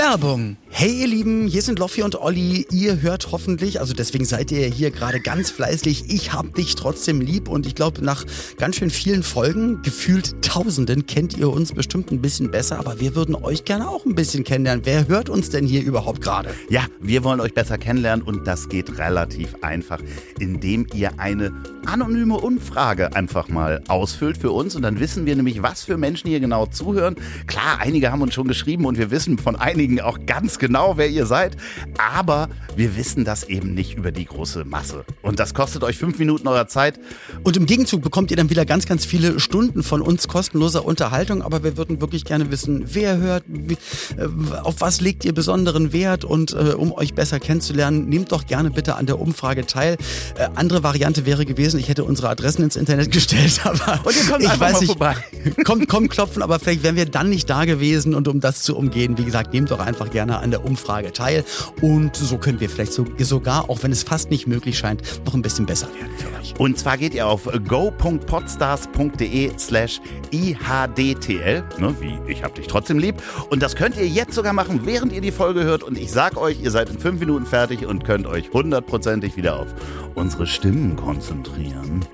Werbung. Hey ihr Lieben, hier sind Loffi und Olli. Ihr hört hoffentlich, also deswegen seid ihr hier gerade ganz fleißig. Ich hab dich trotzdem lieb und ich glaube, nach ganz schön vielen Folgen, gefühlt Tausenden, kennt ihr uns bestimmt ein bisschen besser. Aber wir würden euch gerne auch ein bisschen kennenlernen. Wer hört uns denn hier überhaupt gerade? Ja, wir wollen euch besser kennenlernen und das geht relativ einfach, indem ihr eine anonyme Umfrage einfach mal ausfüllt für uns und dann wissen wir nämlich, was für Menschen hier genau zuhören. Klar, einige haben uns schon geschrieben und wir wissen von einigen auch ganz genau, wer ihr seid, aber wir wissen das eben nicht über die große Masse. Und das kostet euch fünf Minuten eurer Zeit. Und im Gegenzug bekommt ihr dann wieder ganz, ganz viele Stunden von uns kostenloser Unterhaltung. Aber wir würden wirklich gerne wissen, wer hört, äh, auf was legt ihr besonderen Wert und äh, um euch besser kennenzulernen, nehmt doch gerne bitte an der Umfrage teil. Äh, andere Variante wäre gewesen, ich hätte unsere Adressen ins Internet gestellt, aber Und ihr kommt ich weiß nicht, vorbei. kommt, kommt klopfen, aber vielleicht wären wir dann nicht da gewesen und um das zu umgehen, wie gesagt, nehmt doch einfach gerne an der Umfrage teil und so können wir vielleicht so, sogar, auch wenn es fast nicht möglich scheint, noch ein bisschen besser werden für euch. Und zwar geht ihr auf go.podstars.de slash ihdtl, ne, wie ich hab dich trotzdem lieb. Und das könnt ihr jetzt sogar machen, während ihr die Folge hört. Und ich sag euch, ihr seid in fünf Minuten fertig und könnt euch hundertprozentig wieder auf unsere Stimmen konzentrieren.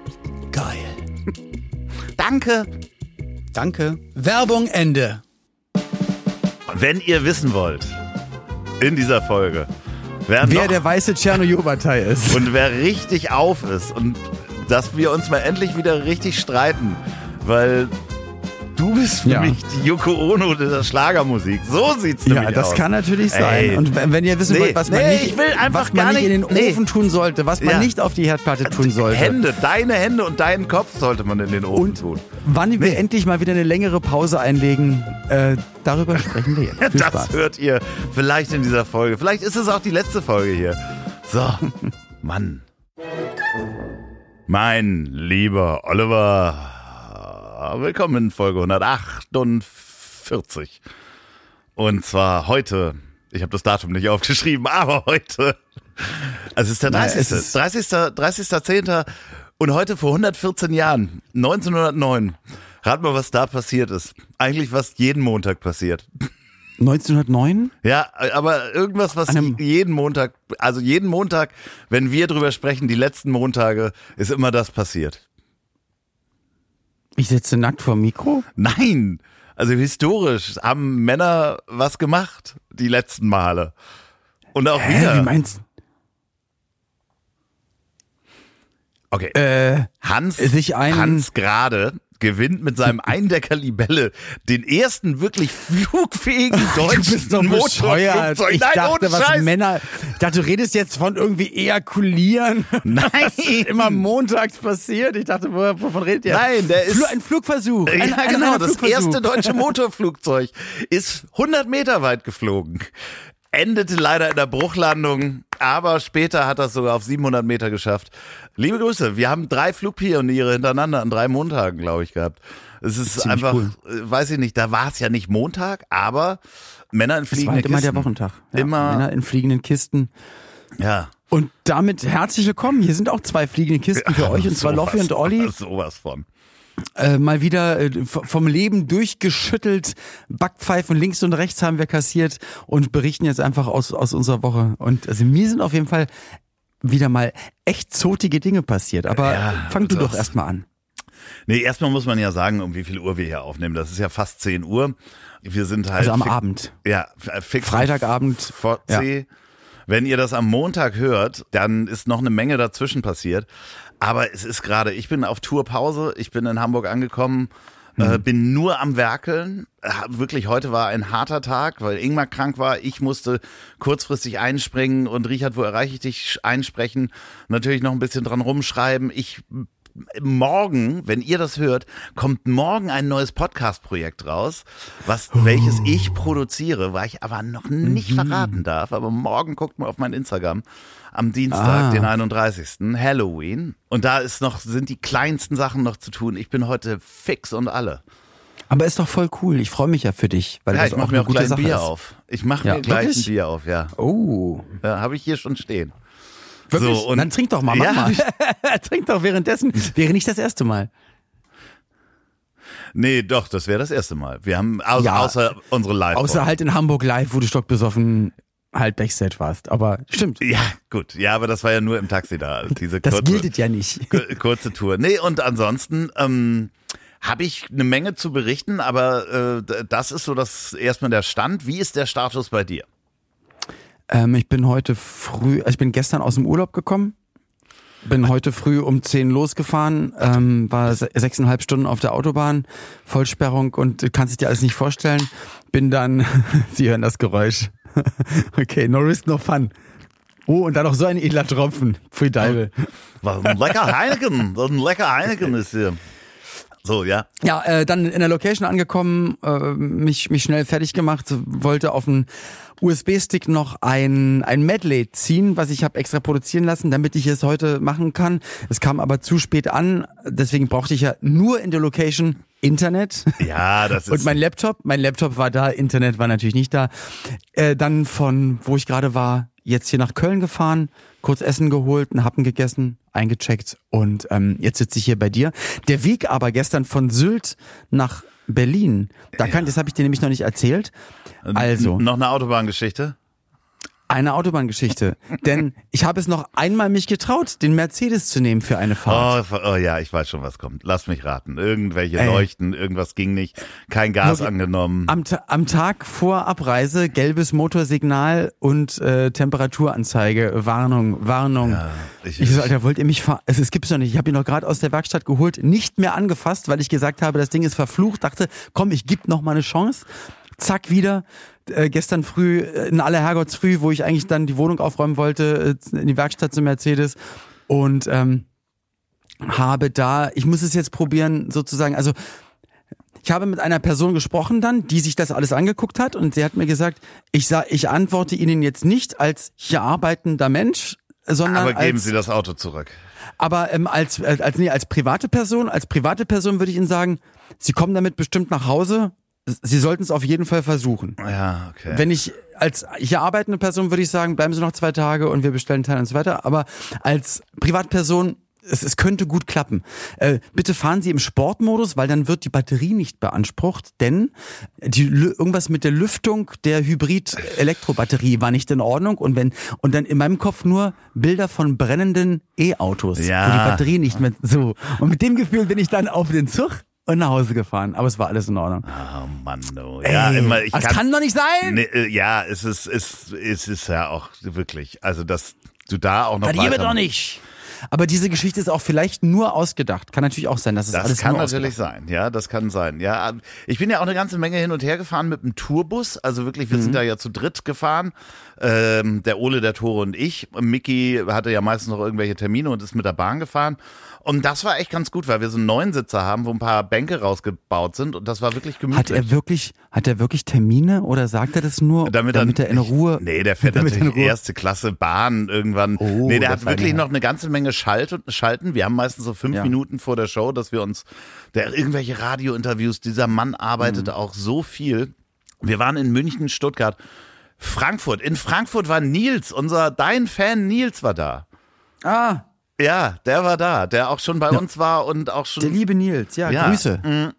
Geil. Danke! Danke. Werbung Ende. Wenn ihr wissen wollt, in dieser Folge, wer, Wer der weiße Tschernojoba-Teil ist. und wer richtig auf ist und dass wir uns mal endlich wieder richtig streiten, weil du bist für Ja. mich die Yoko Ono der Schlagermusik. So sieht's Ja, nämlich das aus. kann natürlich sein. Ey. Und wenn ihr wissen Nee, wollt, was man, nee, nicht, ich will einfach was man nicht in den nicht- nee. Ofen tun sollte, was man Ja. nicht auf die Herdplatte tun sollte. Hände, deine Hände und deinen Kopf sollte man in den Ofen Und tun. wann wir endlich mal wieder eine längere Pause einlegen, äh, darüber sprechen wir jetzt. Viel Das Spaß. hört ihr vielleicht in dieser Folge. Vielleicht ist es auch die letzte Folge hier. So, Mann. Mein lieber Oliver, willkommen in Folge 148. Und zwar heute, ich habe das Datum nicht aufgeschrieben, aber heute, also es ist der Na, 30. es ist- 30. 30.10. und heute vor 114 Jahren, 1909. Rat mal, was da passiert ist. Eigentlich was jeden Montag passiert. 1909? Ja, aber irgendwas, was jeden Montag, also jeden Montag, wenn wir drüber sprechen, die letzten Montage, ist immer das passiert. Ich sitze nackt vor dem Mikro? Nein! Also historisch haben Männer was gemacht, die letzten Male. Und auch Hä, wieder. wie meinst okay. Äh, Hans, sich ein- Hans Grade gewinnt mit seinem Eindecker Libelle den ersten wirklich flugfähigen deutschen du bist doch bescheuert. Motorflugzeug. Ich Nein, dachte, was Scheiß. Männer. Ich dachte, du redest jetzt von irgendwie ejakulieren. Nein. Was immer montags passiert. Ich dachte, wo- wovon redet ihr? Nein, der ist- ein Flugversuch. Ein, ja, ein genau. reiner Das erste deutsche Motorflugzeug ist 100 Meter weit geflogen. Endete leider in der Bruchlandung, aber später hat das sogar auf 700 Meter geschafft. Liebe Grüße, wir haben drei Flugpioniere hintereinander an drei Montagen, glaube ich, gehabt. Es ist Ziemlich einfach, cool. äh, weiß ich nicht, da war es ja nicht Montag, aber Männer in fliegenden halt immer der Kisten. Wochentag. Ja, Immer- Männer in fliegenden Kisten. Ja. Und damit herzlich willkommen. Hier sind auch zwei fliegende Kisten für euch, und zwar Sowas Loffi und Olli. Sowas von. Äh, mal wieder äh, vom Leben durchgeschüttelt. Backpfeifen links und rechts haben wir kassiert und berichten jetzt einfach aus, aus unserer Woche. Und also mir sind auf jeden Fall wieder mal echt zotige Dinge passiert. Aber Ja, fang du das- doch erstmal an. Nee, erstmal muss man ja sagen, um wie viel Uhr wir hier aufnehmen. Das ist ja fast 10 Uhr. Wir sind halt. Also am Abend. Ja, f- fix. Freitagabend. Vor C. Wenn ihr das am Montag hört, dann ist noch eine Menge dazwischen passiert. Aber es ist gerade, ich bin auf Tourpause, ich bin in Hamburg angekommen, äh, bin nur am Werkeln. Äh, Wirklich, heute war ein harter Tag, weil Ingmar krank war. Ich musste kurzfristig einspringen und Richard, wo erreiche ich dich, einsprechen. Natürlich noch ein bisschen dran rumschreiben. Ich morgen, wenn ihr das hört, kommt morgen ein neues Podcast-Projekt raus, was, welches ich produziere, weil ich aber noch nicht verraten darf. Aber morgen guckt mal auf mein Instagram am Dienstag, Ah. den 31. Halloween. Und da ist noch, sind die kleinsten Sachen noch zu tun. Ich bin heute fix und alle. Aber ist doch voll cool. Ich freue mich ja für dich, weil Ja, das ich auch mache mir auch gleich ein Bier ist. auf. Ich mache Ja, mir gleich wirklich? ein Bier auf, ja. Oh, ja Habe ich hier schon stehen. wirklich? So, und- Dann trink doch mal, mach Ja, mal. trink doch währenddessen. Wäre nicht das erste Mal. Nee, doch, das wäre das erste Mal. Wir haben, au Ja. außer unsere live Außer halt in Hamburg live, wo du stockbesoffen halt Backstage warst. Aber stimmt. Ja, gut. Ja, aber das war ja nur im Taxi da. Diese Das kurze, gilt ja nicht. ku- kurze Tour. Nee, und ansonsten ähm, habe ich eine Menge zu berichten, aber äh, das ist so das erstmal der Stand. Wie ist der Status bei dir? Ähm, ich bin heute früh, also ich bin gestern aus dem Urlaub gekommen. Bin heute früh um 10 losgefahren, ähm, war se sechseinhalb Stunden auf der Autobahn, Vollsperrung und kannst dich dir alles nicht vorstellen. Bin dann, Sie hören das Geräusch. okay, no risk, no fun. Oh, und dann noch so ein edler Tropfen. Pfui Deibel. Was ein lecker Heineken. Was ein lecker Heineken ist hier. So, ja. Ja, äh, dann in der Location angekommen, äh, mich, mich schnell fertig gemacht, wollte auf den USB-Stick noch ein, ein Medley ziehen, was ich habe extra produzieren lassen, damit ich es heute machen kann. Es kam aber zu spät an, deswegen brauchte ich ja nur in der Location Internet. Ja, das ist. Und mein Laptop, mein Laptop war da, Internet war natürlich nicht da. Äh, dann von, wo ich gerade war, jetzt hier nach Köln gefahren, kurz Essen geholt, einen Happen gegessen, eingecheckt und ähm, jetzt sitze ich hier bei dir. Der Weg aber gestern von Sylt nach Berlin, da kann, das habe ich dir nämlich noch nicht erzählt. Also, Noch eine Autobahngeschichte? Eine Autobahngeschichte. Denn ich habe es noch einmal mich getraut, den Mercedes zu nehmen für eine Fahrt. Oh, oh ja, ich weiß schon, was kommt. Lass mich raten. Irgendwelche Ey. Leuchten, irgendwas ging nicht. Kein Gas Wirklich. angenommen. Am, am Tag vor Abreise gelbes Motorsignal und äh, Temperaturanzeige, Warnung, Warnung. Ja, ich- ich, so, Alter, wollt ihr mich fahren? Es, es gibt's doch nicht. Ich habe ihn noch gerade aus der Werkstatt geholt, nicht mehr angefasst, weil ich gesagt habe, das Ding ist verflucht. Dachte, komm, ich geb noch mal eine Chance. Zack, wieder. Äh, gestern früh, äh, in aller Herrgottsfrüh, wo ich eigentlich dann die Wohnung aufräumen wollte, äh, in die Werkstatt zum Mercedes. Und ähm, habe da, ich muss es jetzt probieren, sozusagen, also ich habe mit einer Person gesprochen dann, die sich das alles angeguckt hat und sie hat mir gesagt, ich sag, ich antworte Ihnen jetzt nicht als hier arbeitender Mensch, sondern Aber geben als, Sie das Auto zurück. aber ähm, als, als, als, nee, als private Person, als private Person würde ich Ihnen sagen, Sie kommen damit bestimmt nach Hause. Sie sollten es auf jeden Fall versuchen. Ja, okay. Wenn ich als hier arbeitende Person würde ich sagen, bleiben Sie noch zwei Tage und wir bestellen Teil und so weiter. Aber als Privatperson, es, es könnte gut klappen. Äh, bitte fahren Sie im Sportmodus, weil dann wird die Batterie nicht beansprucht, denn die, irgendwas mit der Lüftung der Hybrid-Elektrobatterie war nicht in Ordnung und wenn und dann in meinem Kopf nur Bilder von brennenden E-Autos, Ja. wo die Batterie nicht mehr so. Und mit dem Gefühl bin ich dann auf den Zug und nach Hause gefahren. Aber es war alles in Ordnung. oh Mann, no. Ja, Ey, immer, ich das kann, kann doch nicht sein! Nee, äh, ja, es ist, es, es ist ja auch wirklich, also dass du da auch noch Verliere weiter- doch nicht. Aber diese Geschichte ist auch vielleicht nur ausgedacht. Kann natürlich auch sein, dass es Das alles kann natürlich sein, ja, das kann sein. Ja, ich bin ja auch eine ganze Menge hin und her gefahren mit dem Tourbus. Also wirklich, wir sind Mhm. da ja zu dritt gefahren. Ähm, der Ole, der Tore und ich. Mickey hatte ja meistens noch irgendwelche Termine und ist mit der Bahn gefahren. Und das war echt ganz gut, weil wir so einen neuen Sitzer haben, wo ein paar Bänke rausgebaut sind und das war wirklich gemütlich. Hat er wirklich, hat er wirklich Termine oder sagt er das nur, damit, damit, er in Ruhe? Nee, der fährt natürlich erste Klasse Bahn irgendwann. Oh, nee, der hat wirklich noch eine ganze Menge Schalt und Schalten. Wir haben meistens so fünf Ja. Minuten vor der Show, dass wir uns, der irgendwelche Radiointerviews, dieser Mann arbeitet Mhm. auch so viel. Wir waren in München, Stuttgart, Frankfurt. In Frankfurt war Nils, unser, dein Fan Nils war da. Ah, Ja, der war da, der auch schon bei Ja. uns war und auch schon der liebe Nils, ja, Ja. Grüße.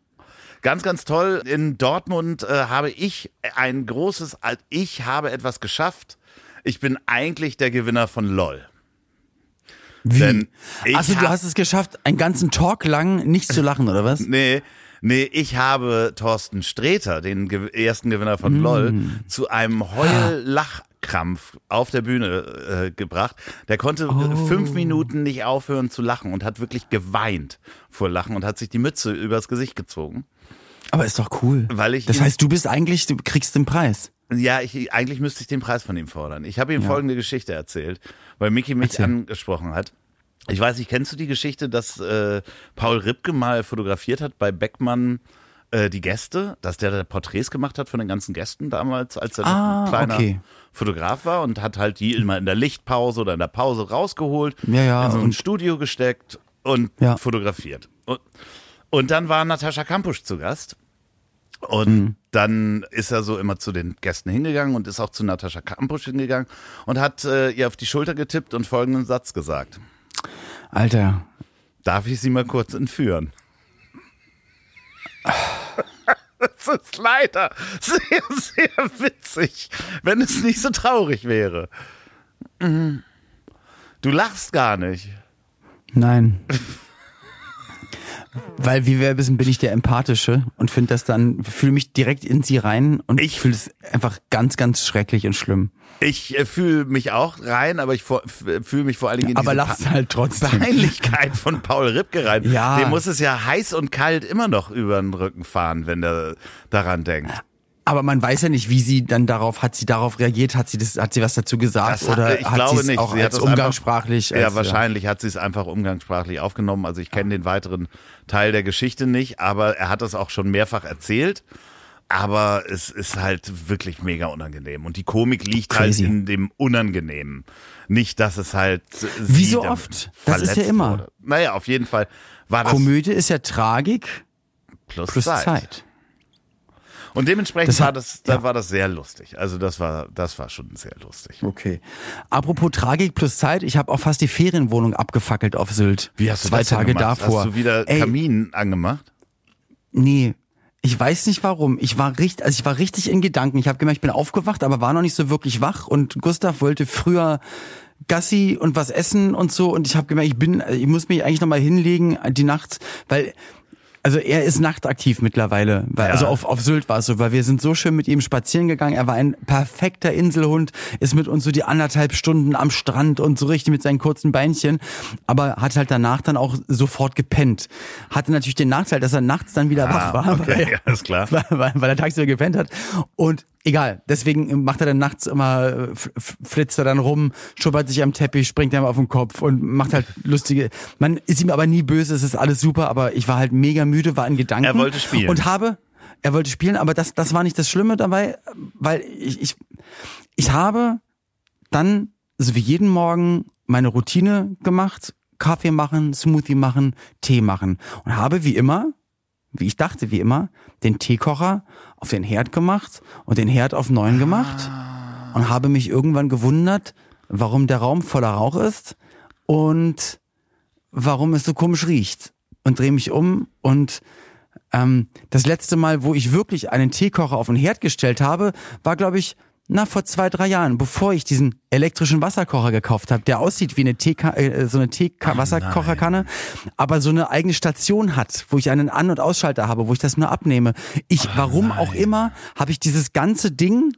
Ganz, ganz toll. In Dortmund äh, habe ich ein großes, ich habe etwas geschafft. Ich bin eigentlich der Gewinner von LOL. Wie? Denn Also du hast es geschafft, einen ganzen Talk lang nicht zu lachen, oder was? Nee, nee, ich habe Thorsten Sträter, den ersten Gewinner Mm. von LOL, zu einem Heul-Lachkrampf auf der Bühne äh, gebracht. Der konnte Oh. fünf Minuten nicht aufhören zu lachen und hat wirklich geweint vor Lachen und hat sich die Mütze übers Gesicht gezogen. Aber ist doch cool. Weil ich das heißt, du bist eigentlich, du kriegst den Preis. Ja, ich, eigentlich müsste ich den Preis von ihm fordern. Ich habe ihm Ja. folgende Geschichte erzählt, weil Mickey mich Erzähl. angesprochen hat. Ich weiß nicht, kennst du die Geschichte, dass äh, Paul Ripke mal fotografiert hat bei Beckmann äh, die Gäste, dass der da Porträts gemacht hat von den ganzen Gästen damals, als er Ah, ein kleiner okay. Fotograf war und hat halt die immer in der Lichtpause oder in der Pause rausgeholt, Ja, ja, in so ein Studio gesteckt und Ja. fotografiert. Und, und dann war Natascha Kampusch zu Gast. Und Mhm. dann ist er so immer zu den Gästen hingegangen und ist auch zu Natascha Kampusch hingegangen und hat äh, ihr auf die Schulter getippt und folgenden Satz gesagt. Alter, Darf ich Sie mal kurz entführen? Das ist leider sehr, sehr witzig, wenn es nicht so traurig wäre. Mhm. Du lachst gar nicht. Nein. Weil, wie wir wissen, bin ich der Empathische und finde das dann, fühle mich direkt in sie rein und ich fühle es einfach ganz, ganz schrecklich und schlimm. Ich äh, fühle mich auch rein, aber ich fühle mich vor allen Dingen in aber lachst halt trotzdem. Peinlichkeit von Paul Ripke rein. Ja. Dem muss es ja heiß und kalt immer noch über den Rücken fahren, wenn der daran denkt. Aber man weiß ja nicht, wie sie dann darauf, hat sie darauf reagiert, hat sie das, hat sie was dazu gesagt Das oder ich hat glaube nicht. auch Sie als das einfach- umgangssprachlich? Ja, als, wahrscheinlich hat sie es einfach umgangssprachlich aufgenommen. Also ich kenne den weiteren Teil der Geschichte nicht, aber er hat das auch schon mehrfach erzählt. Aber es ist halt wirklich mega unangenehm. Und die Komik liegt Crazy. halt in dem Unangenehmen. Nicht, dass es halt. Wie so oft. Das ist ja immer. Wurde. Naja, auf jeden Fall war das Komödie ist ja Tragik plus, plus Zeit. Zeit. Und dementsprechend Das hat- war das, da ja. war das sehr lustig. Also das war, das war schon sehr lustig. Okay. Apropos Tragik plus Zeit, ich habe auch fast die Ferienwohnung abgefackelt auf Sylt. Wie hast du Zwei das Tage gemacht? davor. Hast du wieder Ey, Kamin angemacht? Nee. Ich weiß nicht warum. Ich war richtig, also ich war richtig in Gedanken. Ich habe gemerkt, ich bin aufgewacht, aber war noch nicht so wirklich wach. Und Gustav wollte früher Gassi und was essen und so. Und ich habe gemerkt, ich bin, ich muss mich eigentlich noch mal hinlegen die Nacht, weil also er ist nachtaktiv mittlerweile. Weil, Ja. Also auf, auf Sylt war es so, weil wir sind so schön mit ihm spazieren gegangen. Er war ein perfekter Inselhund, ist mit uns so die anderthalb Stunden am Strand und so richtig mit seinen kurzen Beinchen. Aber hat halt danach dann auch sofort gepennt. Hatte natürlich den Nachteil, dass er nachts dann wieder wach war. Ah, okay, weil, ja, ist klar. weil, weil, weil er tagsüber gepennt hat. Und egal, deswegen macht er dann nachts immer, äh, flitzt er dann rum, schubbert sich am Teppich, springt ihm auf den Kopf und macht halt lustige. Man ist ihm aber nie böse, es ist alles super, aber ich war halt mega müde, war in Gedanken. Er wollte spielen. Und habe, er wollte spielen, aber das, das war nicht das Schlimme dabei, weil ich, ich, ich habe dann, so wie jeden Morgen, meine Routine gemacht, Kaffee machen, Smoothie machen, Tee machen und habe wie immer wie ich dachte, wie immer, den Teekocher auf den Herd gemacht und den Herd auf neun gemacht und habe mich irgendwann gewundert, warum der Raum voller Rauch ist und warum es so komisch riecht. Und drehe mich um und ähm, das letzte Mal, wo ich wirklich einen Teekocher auf den Herd gestellt habe, war, glaube ich, na, vor zwei, drei Jahren, bevor ich diesen elektrischen Wasserkocher gekauft habe, der aussieht wie eine Teeka äh, so eine Tee-Wasserkocherkanne, aber so eine eigene Station hat, wo ich einen An- und Ausschalter habe, wo ich das nur abnehme. Ich, warum auch immer, habe ich dieses ganze Ding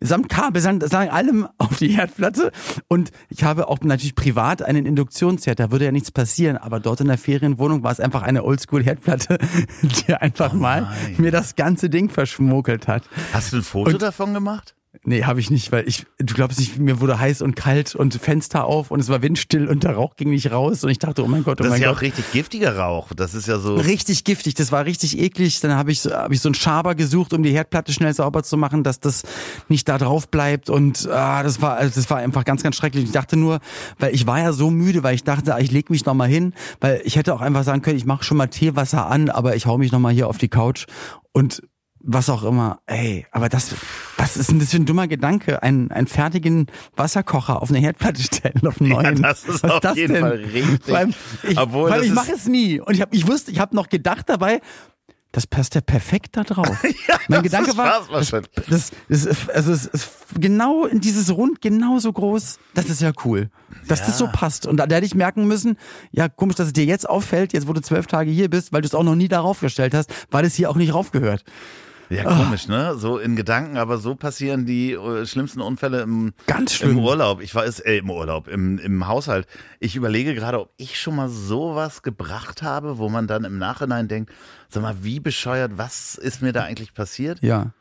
samt Kabel, samt samt allem auf die Herdplatte. Und ich habe auch natürlich privat einen Induktionsherd, da würde ja nichts passieren. Aber dort in der Ferienwohnung war es einfach eine Oldschool-Herdplatte, die einfach mal nein. mir das ganze Ding verschmuggelt hat. Hast du ein Foto Und- davon gemacht? Nee, habe ich nicht, weil ich, du glaubst nicht, mir wurde heiß und kalt und Fenster auf und es war windstill und der Rauch ging nicht raus und ich dachte, oh mein Gott, oh Das mein ist ja Gott. auch richtig giftiger Rauch. Das ist ja so. Richtig giftig, das war richtig eklig. Dann habe ich, so- hab ich so einen Schaber gesucht, um die Herdplatte schnell sauber zu machen, dass das nicht da drauf bleibt. Und ah, das war, also das war einfach ganz, ganz schrecklich. Ich dachte nur, weil ich war ja so müde, weil ich dachte, ah, ich leg mich noch mal hin, weil ich hätte auch einfach sagen können, ich mache schon mal Teewasser an, aber ich hau mich noch mal hier auf die Couch und was auch immer. Ey, aber das, was ist denn das für ein dummer Gedanke? Einen, einen fertigen Wasserkocher auf eine Herdplatte stellen, auf einen neuen. das ist was auf das jeden denn? Fall richtig. Allem, ich, Obwohl, weil ich mache es nie. Und ich habe, ich wusste, ich habe noch gedacht dabei, das passt ja perfekt da drauf. mein das Gedanke war, das, das, das, ist- also es ist genau in dieses Rund genauso groß. Das ist ja cool, dass das so passt. Und da, da hätte ich merken müssen, ja komisch, dass es dir jetzt auffällt, jetzt wo du zwölf Tage hier bist, weil du es auch noch nie darauf gestellt hast, weil es hier auch nicht raufgehört. Ja, komisch, ne? So in Gedanken, aber so passieren die äh, schlimmsten Unfälle im, Ganz schlimm. im Urlaub. Ich weiß, äh, im Urlaub, im, im Haushalt. Ich überlege gerade, ob ich schon mal sowas gebracht habe, wo man dann im Nachhinein denkt, sag mal, wie bescheuert, was ist mir da eigentlich passiert? Ja.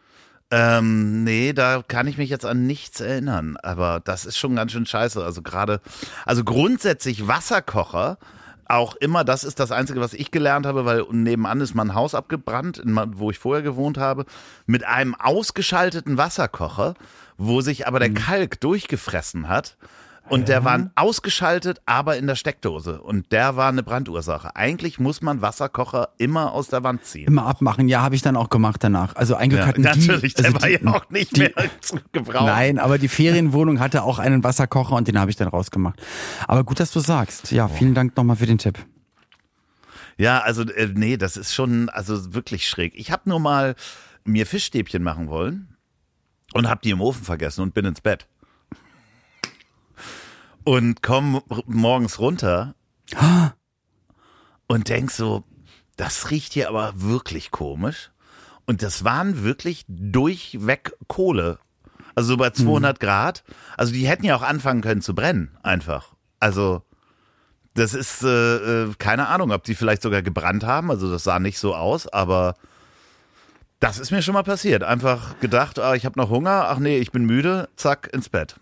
Ähm, nee, da kann ich mich jetzt an nichts erinnern. Aber das ist schon ganz schön scheiße. Also gerade, also grundsätzlich Wasserkocher, auch immer, das ist das Einzige, was ich gelernt habe, weil nebenan ist mein Haus abgebrannt, wo ich vorher gewohnt habe, mit einem ausgeschalteten Wasserkocher, wo sich aber der Kalk durchgefressen hat. Und der war ausgeschaltet, aber in der Steckdose. Und der war eine Brandursache. Eigentlich muss man Wasserkocher immer aus der Wand ziehen. Immer abmachen, ja, habe ich dann auch gemacht danach. Also eigentlich Ja, hatten natürlich, die, der also war ja auch nicht die, mehr zu gebrauchen. Nein, aber die Ferienwohnung hatte auch einen Wasserkocher und den habe ich dann rausgemacht. Aber gut, dass du sagst. Ja, vielen Dank nochmal für den Tipp. Ja, also äh, nee, das ist schon also wirklich schräg. Ich habe nur mal mir Fischstäbchen machen wollen und hab die im Ofen vergessen und bin ins Bett. Und komm morgens runter und denk so, das riecht hier aber wirklich komisch. Und das waren wirklich durchweg Kohle. Also so bei 200 Grad. Also die hätten ja auch anfangen können zu brennen, einfach. Also das ist äh, äh, keine Ahnung, ob die vielleicht sogar gebrannt haben. Also das sah nicht so aus, aber das ist mir schon mal passiert. Einfach gedacht, ah, ich habe noch Hunger. Ach nee, ich bin müde. Zack, ins Bett.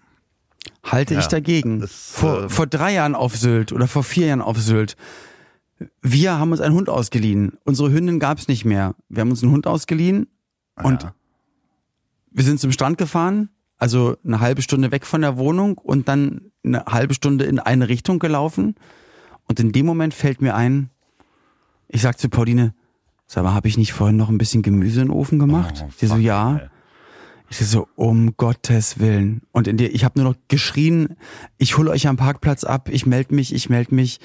Halte ich Ja, dagegen. das, vor, äh, vor drei Jahren auf Sylt oder vor vier Jahren auf Sylt. Wir haben uns einen Hund ausgeliehen. Unsere Hündin gab es nicht mehr. Wir haben uns einen Hund ausgeliehen und Ja. wir sind zum Strand gefahren, also eine halbe Stunde weg von der Wohnung und dann eine halbe Stunde in eine Richtung gelaufen. Und in dem Moment fällt mir ein, ich sag zu Pauline, sag mal, habe ich nicht vorhin noch ein bisschen Gemüse in den Ofen gemacht? Oh, Die so, ja. ey. Ich so, um Gottes Willen. Und in der, ich habe nur noch geschrien, ich hole euch am Parkplatz ab, ich melde mich, ich melde mich.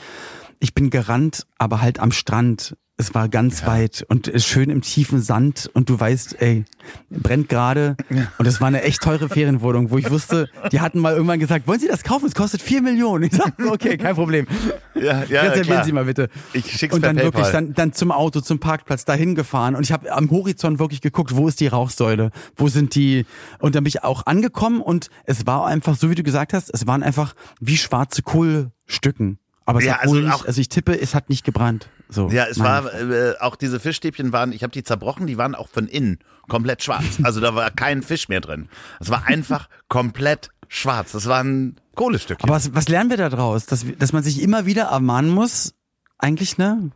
Ich bin gerannt, aber halt am Strand. Es war ganz weit und ist schön im tiefen Sand und du weißt, ey, brennt gerade. Und es war eine echt teure Ferienwohnung, wo ich wusste, die hatten mal irgendwann gesagt, wollen Sie das kaufen? Es kostet vier Millionen. Ich sag, so, okay, kein Problem. Ja, ja, Reservieren klar. Sie mal bitte. Ich schick's Und per dann wirklich PayPal. dann, dann zum Auto, zum Parkplatz, dahin gefahren. Und ich habe am Horizont wirklich geguckt, wo ist die Rauchsäule? Wo sind die? Und dann bin ich auch angekommen und es war einfach, so wie du gesagt hast, es waren einfach wie schwarze Kohlstücken. Aber es Ja, hat also nicht, also ich tippe, es hat nicht gebrannt. So. Ja, es war äh, auch diese Fischstäbchen waren, ich habe die zerbrochen, die waren auch von innen komplett schwarz. Also da war kein Fisch mehr drin. Es war einfach komplett schwarz. Das waren Kohlestückchen. Aber was, was lernen wir da draus? Dass, dass man sich immer wieder ermahnen muss, eigentlich, ne?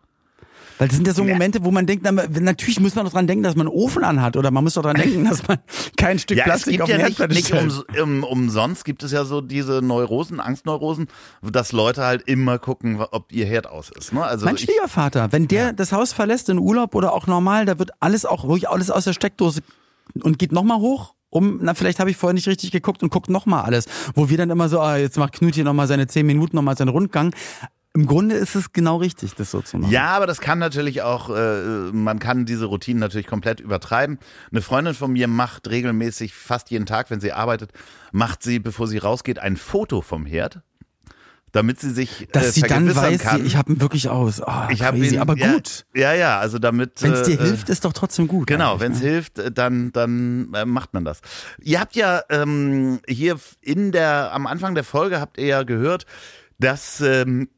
Weil das sind ja so Momente, wo man denkt, na, natürlich muss man doch dran denken, dass man einen Ofen anhat oder man muss doch dran denken, dass man kein Stück ja, Plastik gibt auf ja den Herdplatte nicht stellt. um, um, umsonst gibt es ja so diese Neurosen, Angstneurosen, dass Leute halt immer gucken, ob ihr Herd aus ist. Ne? Also Mein ich, Schwiegervater, wenn der das Haus verlässt in Urlaub oder auch normal, da wird alles auch ruhig alles aus der Steckdose und geht nochmal hoch. Um, na, vielleicht habe ich vorher nicht richtig geguckt und guckt nochmal alles. Wo wir dann immer so, ah, jetzt macht Knut hier nochmal seine zehn Minuten, nochmal seinen Rundgang. Im Grunde ist es genau richtig, das so zu machen. Ja, aber das kann natürlich auch, äh, man kann diese Routinen natürlich komplett übertreiben. Eine Freundin von mir macht regelmäßig, fast jeden Tag, wenn sie arbeitet, macht sie, bevor sie rausgeht, ein Foto vom Herd, damit sie sich Dass äh, sie dann weiß, kann. sie, ich habe ihn wirklich aus. Ah, ich hab crazy, ihn, aber ja, gut. Ja, ja, also damit. Wenn es dir äh, hilft, ist doch trotzdem gut. Genau, wenn es ne? hilft, äh, dann dann äh, macht man das. Ihr habt ja ähm, hier in der am Anfang der Folge habt ihr ja gehört, dass ähm,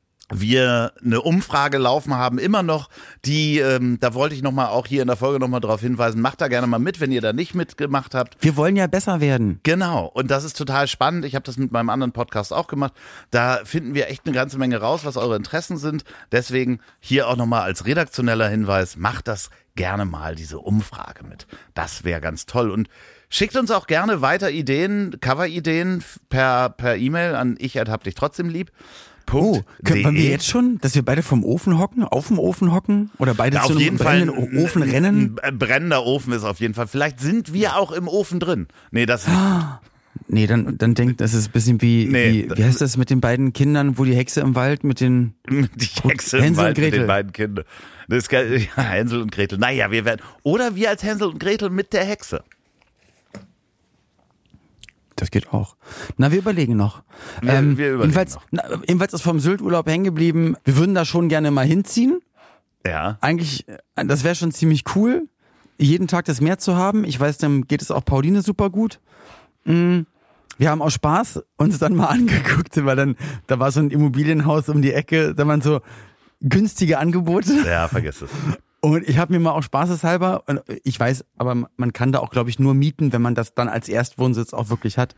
wir eine Umfrage laufen haben, immer noch, die, ähm, da wollte ich nochmal auch hier in der Folge nochmal darauf hinweisen, macht da gerne mal mit, wenn ihr da nicht mitgemacht habt. Wir wollen ja besser werden. Genau, und das ist total spannend. Ich habe das mit meinem anderen Podcast auch gemacht. Da finden wir echt eine ganze Menge raus, was eure Interessen sind. Deswegen hier auch nochmal als redaktioneller Hinweis, macht das gerne mal, diese Umfrage mit. Das wäre ganz toll. Und schickt uns auch gerne weiter Ideen, Cover-Ideen per per E-Mail an ich hab dich trotzdem lieb. Oh, können wollen wir De. jetzt schon, dass wir beide vom Ofen hocken, auf dem Ofen hocken oder beide Ja, zu einem Fall brennenden O- Ofen rennen? Ein brennender Ofen ist auf jeden Fall. Vielleicht sind wir auch im Ofen drin. Nee, das nicht. Nee, dann, dann denkt, das ist ein bisschen wie, Nee. wie, wie heißt das mit den beiden Kindern, wo die Hexe im Wald mit den, Die Hexe im Hänsel und Wald mit Gretel. den beiden Kindern. Das ist. Ja, Hänsel und Gretel. Naja, wir werden. Oder wir als Hänsel und Gretel mit der Hexe. Das geht auch. Na, wir überlegen noch. Wir- ähm, wir überlegen jedenfalls, noch. Na, jedenfalls ist vom Sylt-Urlaub hängen geblieben. Wir würden da schon gerne mal hinziehen. Ja. Eigentlich, äh, das wäre schon ziemlich cool, jeden Tag das Meer zu haben. Ich weiß, dann geht es auch Pauline super gut. Mm, Wir haben auch Spaß uns dann mal angeguckt, weil dann, da war so ein Immobilienhaus um die Ecke, da waren so günstige Angebote. Ja, vergiss es. Und ich habe mir mal auch spaßeshalber, und ich weiß, aber man kann da auch, glaube ich, nur mieten, wenn man das dann als Erstwohnsitz auch wirklich hat,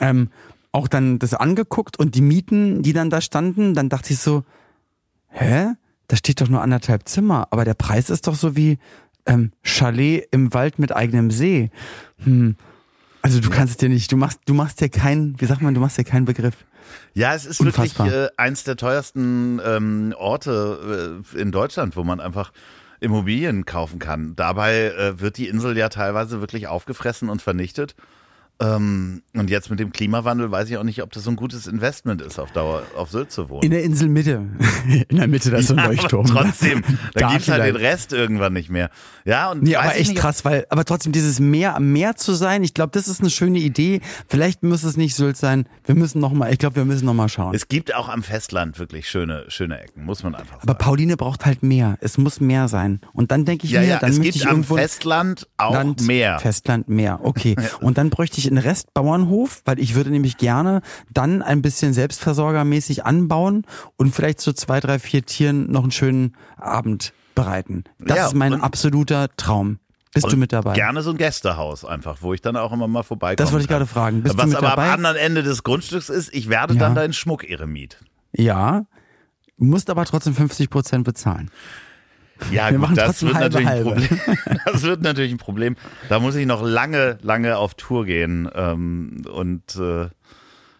ähm, auch dann das angeguckt und die Mieten, die dann da standen, dann dachte ich so, hä? Da steht doch nur anderthalb Zimmer, aber der Preis ist doch so wie ähm, Chalet im Wald mit eigenem See. Hm. Also du kannst es dir nicht, du machst, du machst dir keinen, wie sagt man, du machst dir keinen Begriff. Ja, es ist Unfassbar. wirklich äh, eins der teuersten ähm, Orte äh, in Deutschland, wo man einfach Immobilien kaufen kann. Dabei äh, wird die Insel ja teilweise wirklich aufgefressen und vernichtet. Ähm, und jetzt mit dem Klimawandel weiß ich auch nicht, ob das so ein gutes Investment ist, auf Dauer auf Sylt zu wohnen. In der Inselmitte. In der Mitte, da ist so ein Ja, Leuchtturm. aber trotzdem, da Da gibt's halt den. Rest irgendwann nicht mehr. Ja, und Nee, aber echt nicht, krass, weil, aber trotzdem dieses Meer am Meer zu sein, ich glaube, das ist eine schöne Idee. Vielleicht muss es nicht Sylt sein. Wir müssen noch mal, ich glaube, wir müssen noch mal schauen. Es gibt auch am Festland wirklich schöne, schöne Ecken, muss man einfach aber sagen. Pauline braucht halt mehr. Es muss mehr sein. Und dann denke ich ja, mir, ja, dann es möchte gibt ich am irgendwo Festland auch Land, mehr. Festland mehr, okay. Und dann bräuchte ich einen Restbauernhof, weil ich würde nämlich gerne dann ein bisschen selbstversorgermäßig anbauen und vielleicht so zwei, drei, vier Tieren noch einen schönen Abend bereiten. Das Ja, ist mein absoluter Traum. Bist du mit dabei? Gerne so ein Gästehaus einfach, wo ich dann auch immer mal vorbeikomme. Das wollte ich gerade fragen. Bist du Was mit aber dabei? am anderen Ende des Grundstücks ist, ich werde Ja. dann deinen Schmuck-Eremit. Ja. Du musst aber trotzdem 50 Prozent bezahlen. Ja, Wir gut, das wird halbe, natürlich ein. Problem. Das wird natürlich ein Problem. Da muss ich noch lange, lange auf Tour gehen. Ähm, und äh,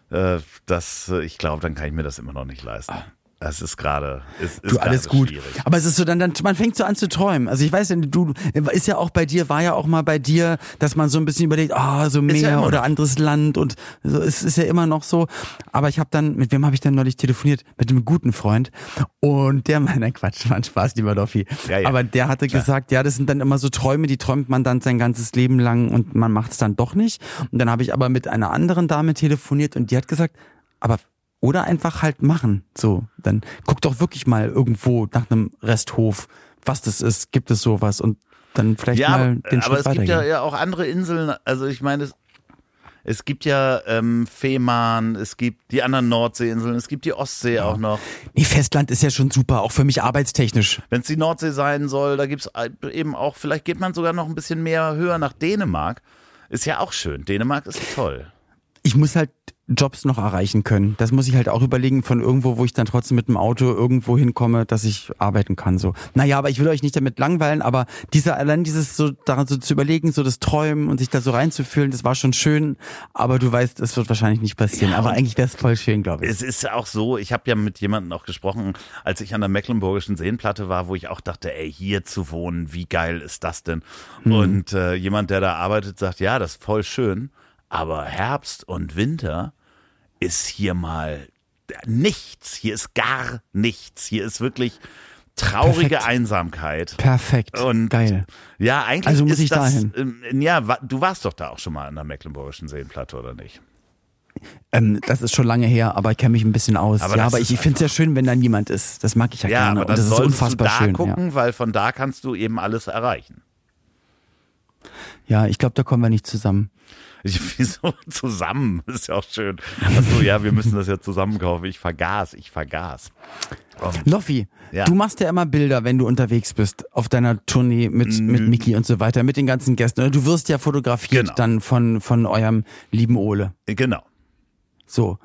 äh, das, äh, ich glaube, dann kann ich mir das immer noch nicht leisten. Das ist gerade, ist, ist Du, alles gut. schwierig. Aber es ist so, dann, dann, man fängt so an zu träumen. Also ich weiß ja, du, ist ja auch bei dir, war ja auch mal bei dir, dass man so ein bisschen überlegt, ah, so ja Meer immer oder anderes Land und so, es ist ja immer noch so. Aber ich habe dann, mit wem habe ich denn neulich telefoniert? Mit einem guten Freund. Und der, nein, Quatsch, war ein Spaß, lieber Loffi. Ja, ja. Aber der hatte Klar. gesagt, ja, das sind dann immer so Träume, die träumt man dann sein ganzes Leben lang und man macht es dann doch nicht. Und dann habe ich aber mit einer anderen Dame telefoniert und die hat gesagt, aber oder einfach halt machen. So, dann guck doch wirklich mal irgendwo nach einem Resthof, was das ist. Gibt es sowas? Und dann vielleicht Ja, mal aber, den aber Schritt es gibt ja, ja auch andere Inseln. Also ich meine, es, es gibt ja ähm, Fehmarn, es gibt die anderen Nordseeinseln, es gibt die Ostsee auch noch. Nee, Festland ist ja schon super, auch für mich arbeitstechnisch. Wenn es die Nordsee sein soll, da gibt's eben auch, vielleicht geht man sogar noch ein bisschen mehr höher nach Dänemark. Ist ja auch schön. Dänemark ist toll. Ich muss halt Jobs noch erreichen können. Das muss ich halt auch überlegen von irgendwo, wo ich dann trotzdem mit dem Auto irgendwo hinkomme, dass ich arbeiten kann. So. Naja, aber ich will euch nicht damit langweilen, aber dieser, allein dieses so daran so zu überlegen, so das Träumen und sich da so reinzufühlen, das war schon schön, aber du weißt, es wird wahrscheinlich nicht passieren. Ja, aber eigentlich wäre es voll schön, glaube ich. Es ist ja auch so, ich habe ja mit jemandem auch gesprochen, als ich an der Mecklenburgischen Seenplatte war, wo ich auch dachte, ey, hier zu wohnen, wie geil ist das denn? Und äh, jemand, der da arbeitet, sagt, ja, das ist voll schön, aber Herbst und Winter ist hier mal nichts. Hier ist gar nichts. Hier ist wirklich traurige Perfekt. Einsamkeit. Perfekt. Und Geil. Ja, eigentlich Also muss ich das, dahin. ähm, ja, du warst doch da auch schon mal an der Mecklenburgischen Seenplatte, oder nicht? Ähm, das ist schon lange her, aber ich kenne mich ein bisschen aus. Aber ja, das aber ich, finde es ja schön, wenn da niemand ist. Das mag ich ja, Ja, gerne. aber Und dann das ist unfassbar du da schön. gucken, weil von da kannst du eben alles erreichen. Ja, ja ich glaube, da kommen wir nicht zusammen. Ich, wieso zusammen? Das ist ja auch schön. Achso, ja, wir müssen das ja zusammen kaufen. Ich vergaß, ich vergaß. Loffi, Ja. du machst ja immer Bilder, wenn du unterwegs bist auf deiner Tournee mit, mit Miki und so weiter, mit den ganzen Gästen. Du wirst ja fotografiert Genau. dann von, von eurem lieben Ole. Genau. So.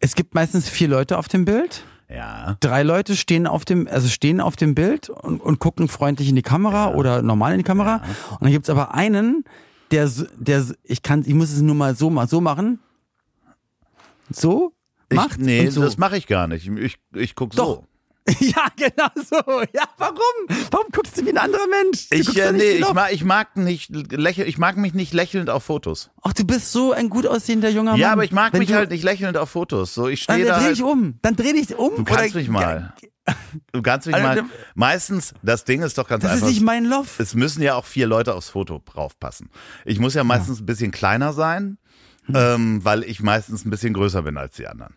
Es gibt meistens vier Leute auf dem Bild. Ja. Drei Leute stehen auf dem, also stehen auf dem Bild und, und gucken freundlich in die Kamera oder normal in die Kamera. Und dann gibt's aber einen, der, der, ich kann, ich muss es nur mal so mal so machen. So macht nee, so. das mache ich gar nicht. Ich, ich guck so. Ja, genau so. Ja, warum? Warum guckst du wie ein anderer Mensch? Du Ich, äh, nee, ich mag, ich mag nicht lächeln, ich mag mich nicht lächelnd auf Fotos. Ach, du bist so ein gut aussehender junger Mann. Ja, aber ich mag Wenn mich halt nicht lächelnd auf Fotos. So, ich Dann stehe da dreh halt, dich um. Dann dreh dich um. Du kannst mich mal. Du kannst mich Also, mal. Meistens, das Ding ist doch ganz Das ist einfach. nicht mein Loff. es müssen ja auch vier Leute aufs Foto draufpassen. Ich muss ja meistens ein bisschen kleiner sein, Hm. ähm, weil ich meistens ein bisschen größer bin als die anderen.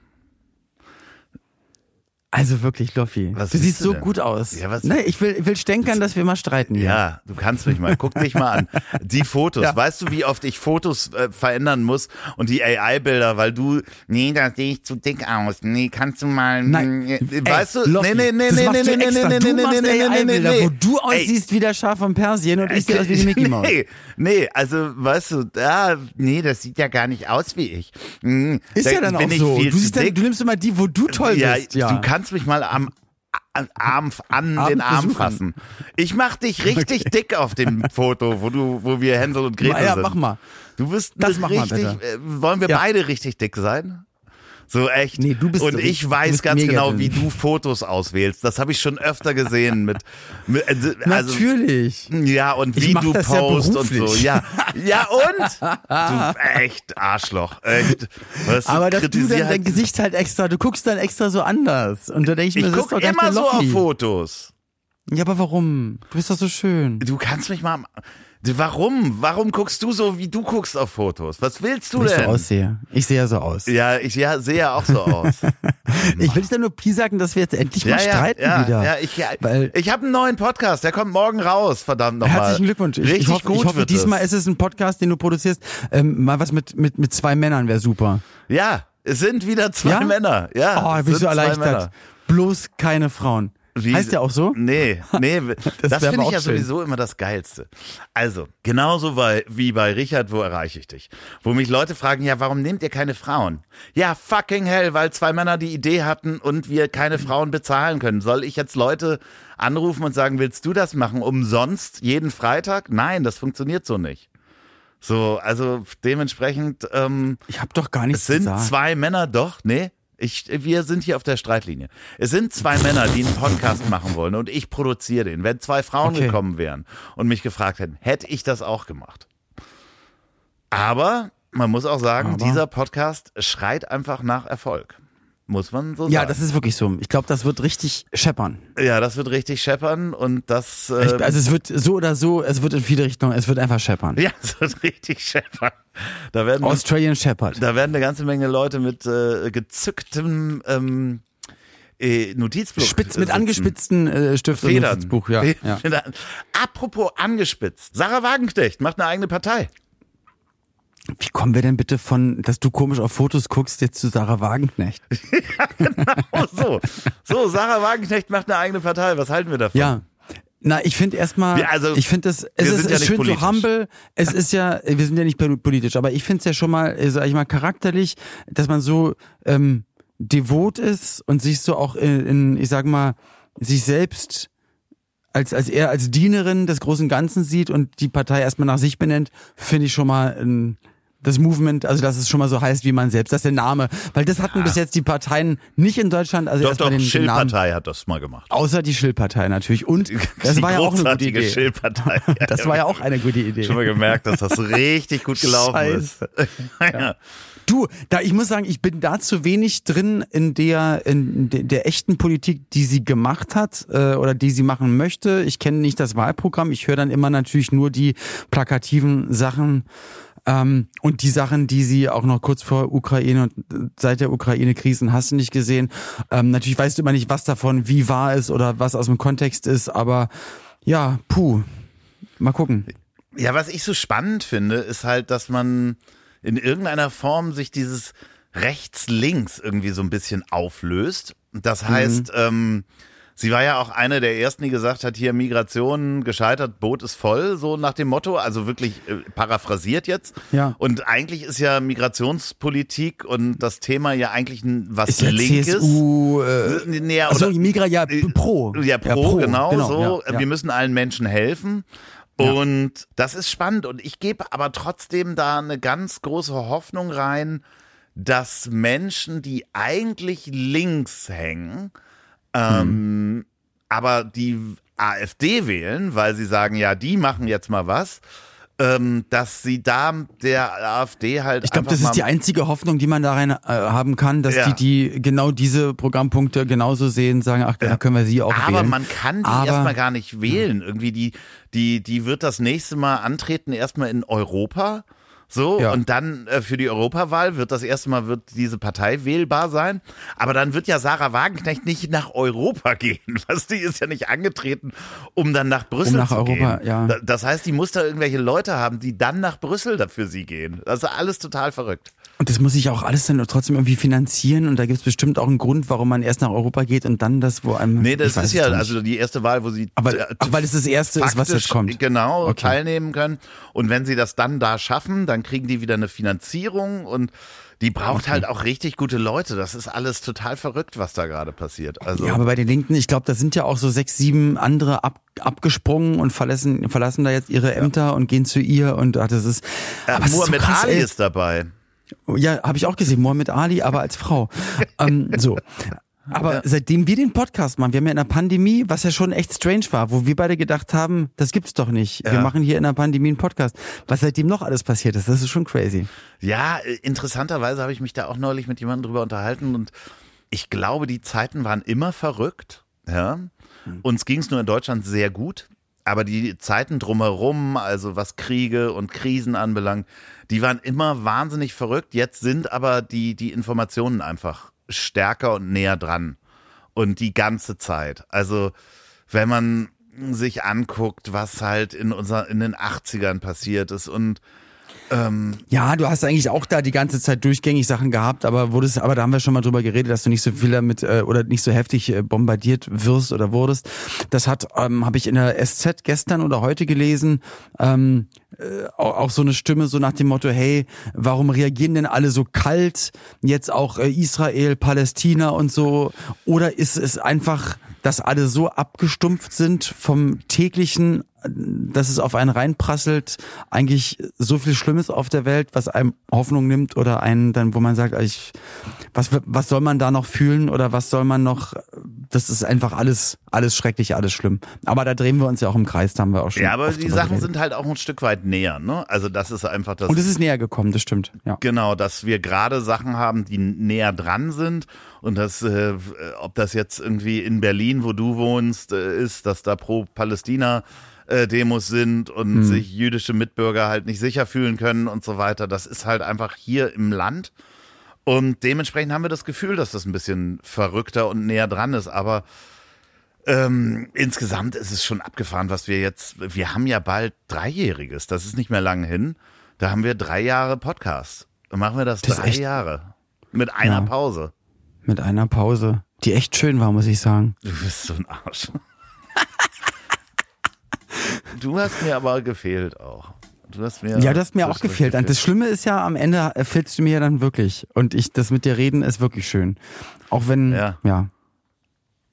Also wirklich, Loffi. Du siehst du so denn? gut aus. Ja, was- nee, ich will, ich will stänkern, dass wir mal streiten. hier. Ja, du kannst mich mal. Guck dich mal an. Die Fotos. Ja. Weißt du, wie oft ich Fotos äh, verändern muss und die AI-Bilder, weil du, nee, da sehe ich zu dick aus. Nee, kannst du mal. Nein. Ey, weißt du? Loffi, nee, nee, nee, nee, nee, nee, nee, nee, nee, nee, nee, nee, nee. wo du aussiehst wie der Schaf von Persien und ich sehe aus wie die Mickey Mouse. Nee, nee, also weißt du, ah, nee, das sieht ja gar nicht aus wie ich. Hm, Ist da ja dann auch so. Du, nimmst immer die, wo du toll ja, bist. Ja, du kannst mich mal am Arm, an Abend den Arm besuchen. fassen. Ich mach dich richtig dick auf dem Foto, wo du, wo wir Hänsel und Gretel Ja, sind. mach mal. Du bist Das mal richtig, bitte. äh, wollen wir Ja. beide richtig dick sein? So echt. Nee, du bist- und ich bist weiß ganz genau, dünn. wie du Fotos auswählst. Das habe ich schon öfter gesehen mit, mit also, also Natürlich. ja, und wie du das ja post und so. Ja, ja und? Du echt Arschloch. Echt. Was Aber dass du dann dein Gesicht halt extra, du guckst dann extra so anders. Und da denke ich mir, Ich das ist guck doch gar immer so auf. Fotos. Ja, aber warum? Du bist doch so schön. Du kannst mich mal. Warum? Warum guckst du so, wie du guckst auf Fotos? Was willst du Wie ich so denn? aussehe. Ich sehe ja so aus. ja, ich ja, sehe ja auch so aus. Ich will dich dann nur sagen, dass wir jetzt endlich ja, mal ja, streiten ja, wieder. ja, ich, ja, Weil- ich habe einen neuen Podcast, der kommt morgen raus, verdammt nochmal. Herzlichen Glückwunsch. Ich, Richtig ich hoffe, gut ich hoffe diesmal es. ist es ein Podcast, den du produzierst. Ähm, mal was mit, mit, mit zwei Männern wäre super. Ja, es sind wieder zwei? Männer. Ja, Oh, bin ich so erleichtert. Bloß keine Frauen. Wie- heißt der auch so? Nee, nee, das, wär finde ich ja schön. sowieso immer das Geilste. Also, genauso bei, wie bei Richard, wo erreiche ich dich? Wo mich Leute fragen, ja, warum nehmt ihr keine Frauen? Ja, fucking hell, weil zwei Männer die Idee hatten und wir keine Frauen bezahlen können. Soll ich jetzt Leute anrufen und sagen, willst du das machen umsonst jeden Freitag? Nein, das funktioniert so nicht. So, also dementsprechend, ähm, Ich habe doch gar nichts es sind gesagt. zwei Männer, doch, nee. Ich, wir sind hier auf der Streitlinie. Es sind zwei Männer, die einen Podcast machen wollen und ich produziere den. Wenn zwei Frauen Okay. gekommen wären und mich gefragt hätten, hätte ich das auch gemacht. Aber man muss auch sagen, Aber? dieser Podcast schreit einfach nach Erfolg. Muss man so Ja, sagen. das ist wirklich so. Ich glaube, das wird richtig scheppern. ja, das wird richtig scheppern und das. Ich, Äh, also es wird so oder so, es wird in viele Richtungen, es wird einfach scheppern. ja, es wird richtig scheppern. Da werden Australian Shepherd. Da werden eine ganze Menge Leute mit äh, gezücktem ähm, äh, Notizblock Spitz mit sitzen. angespitzten äh, Stift und Federn. Notizbuch, ja. Fe- ja. Federn. Apropos angespitzt. Sarah Wagenknecht macht eine eigene Partei. Wie kommen wir denn bitte von, dass du komisch auf Fotos guckst, jetzt zu Sarah Wagenknecht? Oh, so. So, Sarah Wagenknecht macht eine eigene Partei. Was halten wir davon? Ja. Na, ich finde erstmal, also, ich finde das, es ist, ja schön politisch. so humble, es ist ja, wir sind ja nicht politisch, aber ich finde es ja schon mal, äh, sag ich mal, charakterlich, dass man so ähm, devot ist und sich so auch in, in ich sag mal, sich selbst als, als er als Dienerin des großen Ganzen sieht und die Partei erstmal nach sich benennt, finde ich schon mal ein, das Movement, also dass es schon mal so heißt wie man selbst, das ist der Name. Weil das hatten bis jetzt die Parteien nicht in Deutschland, also Doch, erstmal doch, Namen. Schill-Partei hat das mal gemacht. Außer die Schill-Partei natürlich. Und das Die war ja auch eine gute Idee. Schill-Partei. Das war ja auch eine gute Idee. Schon mal gemerkt, dass das richtig gut gelaufen ist. ja. Du, da ich muss sagen, ich bin da zu wenig drin in der in de, der echten Politik, die sie gemacht hat äh, oder die sie machen möchte. Ich kenne nicht das Wahlprogramm. Ich höre dann immer natürlich nur die plakativen Sachen ähm, und die Sachen, die sie auch noch kurz vor Ukraine und äh, seit der Ukraine-Krisen hast du nicht gesehen. Ähm, natürlich weißt du immer nicht, was davon wie wahr ist oder was aus dem Kontext ist, aber ja, puh, mal gucken. Ja, was ich so spannend finde, ist halt, dass man in irgendeiner Form sich dieses rechts-links irgendwie so ein bisschen auflöst. Das heißt, ähm, sie war ja auch eine der ersten, die gesagt hat, hier Migration gescheitert, Boot ist voll, so nach dem Motto, also wirklich äh, paraphrasiert jetzt. Ja. Und eigentlich ist ja Migrationspolitik und das Thema ja eigentlich ein, was Ist ja Linkes. CSU, äh, Nee, ja, also oder- Migra, ja, pro. Ja, pro, genau, so. ja, ja. Wir müssen allen Menschen helfen. Und das ist spannend. Und ich gebe aber trotzdem da eine ganz große Hoffnung rein, dass Menschen, die eigentlich links hängen, ähm, aber die AfD wählen, weil sie sagen, ja, die machen jetzt mal was, ähm, dass sie da der AfD halt Ich glaube, das ist die einzige Hoffnung, die man da rein äh, haben kann, dass Ja. die, die genau diese Programmpunkte genauso sehen, sagen, ach, da können wir sie auch Aber wählen. man kann die Aber- erstmal gar nicht wählen. Irgendwie die, die, die wird das nächste Mal antreten, erstmal in Europa. So, Ja. und dann äh, für die Europawahl wird das erste Mal wird diese Partei wählbar sein. Aber dann wird ja Sarah Wagenknecht nicht nach Europa gehen. Was die ist ja nicht angetreten, um dann nach Brüssel Um nach zu Europa, gehen. ja. Da- Das heißt, die muss da irgendwelche Leute haben, die dann nach Brüssel dafür sie gehen. Das ist alles total verrückt. Und das muss sich auch alles dann trotzdem irgendwie finanzieren und da gibt es bestimmt auch einen Grund, warum man erst nach Europa geht und dann das, wo einem. Nee, ich das ist ja also die erste Wahl, wo sie Aber, ach, weil es das erste ist, was jetzt kommt. Genau, Okay. teilnehmen können. Und wenn sie das dann da schaffen, dann kriegen die wieder eine Finanzierung und die braucht halt auch richtig gute Leute. Das ist alles total verrückt, was da gerade passiert. Also Ja, aber bei den Linken, ich glaube, da sind ja auch so sechs, sieben andere ab, abgesprungen und verlassen, verlassen da jetzt ihre Ämter und gehen zu ihr und ach, das ist. äh, aber es ist so Muhammad krass, Ali ey. ist dabei. Ja, habe ich auch gesehen, Mohammed Ali, aber als Frau. ähm, so. Aber ja. seitdem wir den Podcast machen, wir haben ja in der Pandemie, was ja schon echt strange war, wo wir beide gedacht haben, das gibt's doch nicht. Ja. Wir machen hier in der Pandemie einen Podcast. Was seitdem noch alles passiert ist, das ist schon crazy. Ja, interessanterweise habe ich mich da auch neulich mit jemandem drüber unterhalten und ich glaube, die Zeiten waren immer verrückt. Ja. Hm. Uns ging es nur in Deutschland sehr gut. Aber die Zeiten drumherum, also was Kriege und Krisen anbelangt, die waren immer wahnsinnig verrückt. Jetzt sind aber die, die Informationen einfach stärker und näher dran. Und die ganze Zeit. Also, wenn man sich anguckt, was halt in unser, in den 80ern passiert ist und ähm, ja, du hast eigentlich auch da die ganze Zeit durchgängig Sachen gehabt, aber wurdest, aber da haben wir schon mal drüber geredet, dass du nicht so viel damit äh, oder nicht so heftig äh, bombardiert wirst oder wurdest. Das hat, ähm, habe ich in der SZ gestern oder heute gelesen. Ähm, äh, auch so eine Stimme so nach dem Motto, hey, warum reagieren denn alle so kalt? Jetzt auch äh, Israel, Palästina und so. Oder ist es einfach, dass alle so abgestumpft sind vom täglichen dass es auf einen reinprasselt, eigentlich so viel Schlimmes auf der Welt, was einem Hoffnung nimmt oder einen dann, wo man sagt, ich, was, was soll man da noch fühlen oder was soll man noch, das ist einfach alles, alles schrecklich, alles schlimm. Aber da drehen wir uns ja auch im Kreis, da haben wir auch schon. Ja, aber die Sachen sind halt auch ein Stück weit näher, ne? Also das ist einfach das. Und es ist näher gekommen, das stimmt, ja. Genau, dass wir gerade Sachen haben, die näher dran sind und das, äh, ob das jetzt irgendwie in Berlin, wo du wohnst, äh, ist, dass da pro Palästina äh, Demos sind und hm. sich jüdische Mitbürger halt nicht sicher fühlen können und so weiter. Das ist halt einfach hier im Land. Und dementsprechend haben wir das Gefühl, dass das ein bisschen verrückter und näher dran ist. Aber ähm, insgesamt ist es schon abgefahren, was wir jetzt, wir haben ja bald Dreijähriges, das ist nicht mehr lang hin. Da haben wir drei Jahre Podcast. Dann machen wir das, das drei Jahre. Mit einer ja. Pause. Mit einer Pause, die echt schön war, muss ich sagen. Du bist so ein Arsch. Du hast mir aber gefehlt auch. Du hast mir ja, du hast mir auch gefehlt. gefehlt. Das Schlimme ist ja, am Ende fehlst du mir ja dann wirklich. Und ich, das mit dir reden ist wirklich schön. Auch wenn, ja. ja.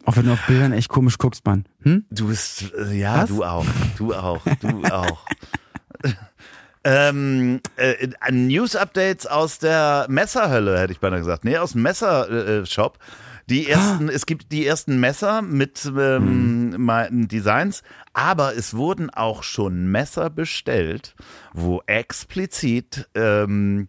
Auch wenn du auf Bildern echt komisch guckst, Mann. Hm? Du bist, äh, ja, Was? du auch. Du auch. Du auch. ähm, äh, News-Updates aus der Messerhölle, hätte ich beinahe gesagt. Nee, aus dem Messershop. Äh, die ersten, ah. es gibt die ersten Messer mit ähm, mhm. Designs, aber es wurden auch schon Messer bestellt, wo explizit ähm,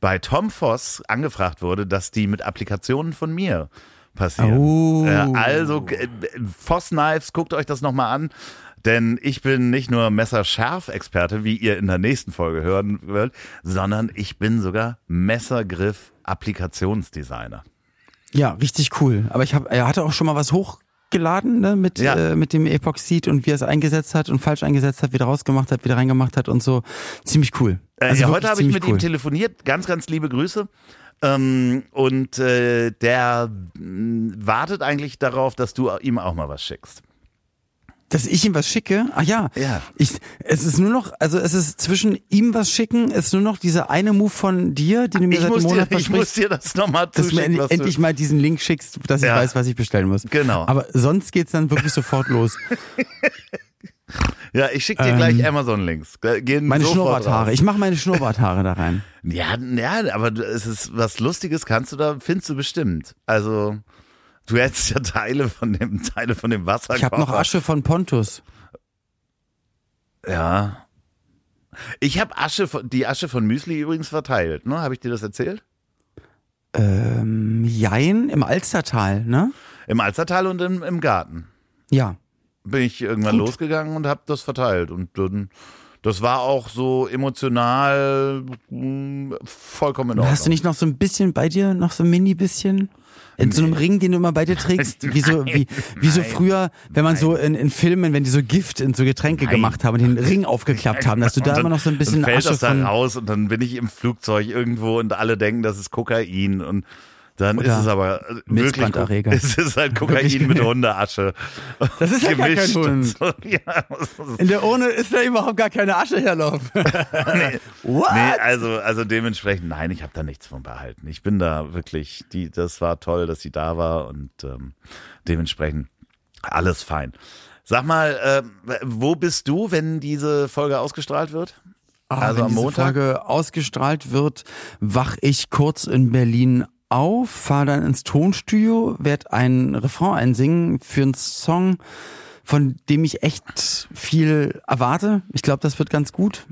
bei Tom Voss angefragt wurde, dass die mit Applikationen von mir passieren. Oh. Äh, also äh, Voss Knives, guckt euch das nochmal an. Denn ich bin nicht nur Messerscharf-Experte, wie ihr in der nächsten Folge hören werdet, sondern ich bin sogar Messergriff-Applikationsdesigner. Ja, richtig cool. Aber ich habe, er hatte auch schon mal was hochgeladen ne, mit ja. äh, mit dem Epoxid und wie er es eingesetzt hat und falsch eingesetzt hat, wieder rausgemacht hat, wieder reingemacht hat und so. Ziemlich cool. Äh, also ja, heute habe ich mit cool. ihm telefoniert. Ganz, ganz liebe Grüße. Ähm, und äh, der wartet eigentlich darauf, dass du ihm auch mal was schickst. Dass ich ihm was schicke? Ach ja. Ja. Ich, es ist nur noch, also es ist zwischen ihm was schicken, ist nur noch dieser eine Move von dir, den du mir ich seit einem Monat dir, Ich muss dir das nochmal zuschicken. Dass du mir endlich mal diesen Link schickst, dass ja. ich weiß, was ich bestellen muss. Genau. Aber sonst geht's dann wirklich sofort los. Ja, ich schicke dir ähm, gleich Amazon-Links. Meine Schnurrbarthaare. Ich mache meine Schnurrbarthaare da rein. Ja, ja, aber es ist was Lustiges, kannst du da, findest du bestimmt. Also. Du hättest ja Teile von dem, Teile von dem Wasser. Ich habe noch Asche von Pontus. Ja. Ich habe Asche, die Asche von Müsli übrigens verteilt, ne? Habe ich dir das erzählt? Ähm, jein, im Alstertal, ne? Im Alstertal und im, im Garten. Ja. Bin ich irgendwann Gut. losgegangen und habe das verteilt. Und dann, das war auch so emotional mh, hm, vollkommen in Ordnung. Hast du nicht noch so ein bisschen bei dir, noch so ein mini bisschen? In so einem Ring, den du immer bei dir trägst, wie so, wie, wie so früher, wenn man so in, in Filmen, wenn die so Gift in so Getränke nein. gemacht haben und den Ring aufgeklappt haben, dass du da dann, immer noch so ein bisschen dann fällt Asche das da raus und dann bin ich im Flugzeug irgendwo und alle denken, das ist Kokain und dann Oder ist es aber wirklich, es ist halt Kokain mit Hundeasche. Das ist ja gar kein Hund. ja, In der Urne ist da überhaupt gar keine Asche herlaufen. nee, What? nee, also, also dementsprechend, nein, ich habe da nichts von behalten. Ich bin da wirklich, die, das war toll, dass sie da war und ähm, dementsprechend alles fein. Sag mal, äh, wo bist du, wenn diese Folge ausgestrahlt wird? Ah, also wenn am diese Montag. Folge ausgestrahlt wird, wach ich kurz in Berlin auf, fahre dann ins Tonstudio, werde ein Refrain einsingen für einen Song, von dem ich echt viel erwarte. Ich glaube, das wird ganz gut.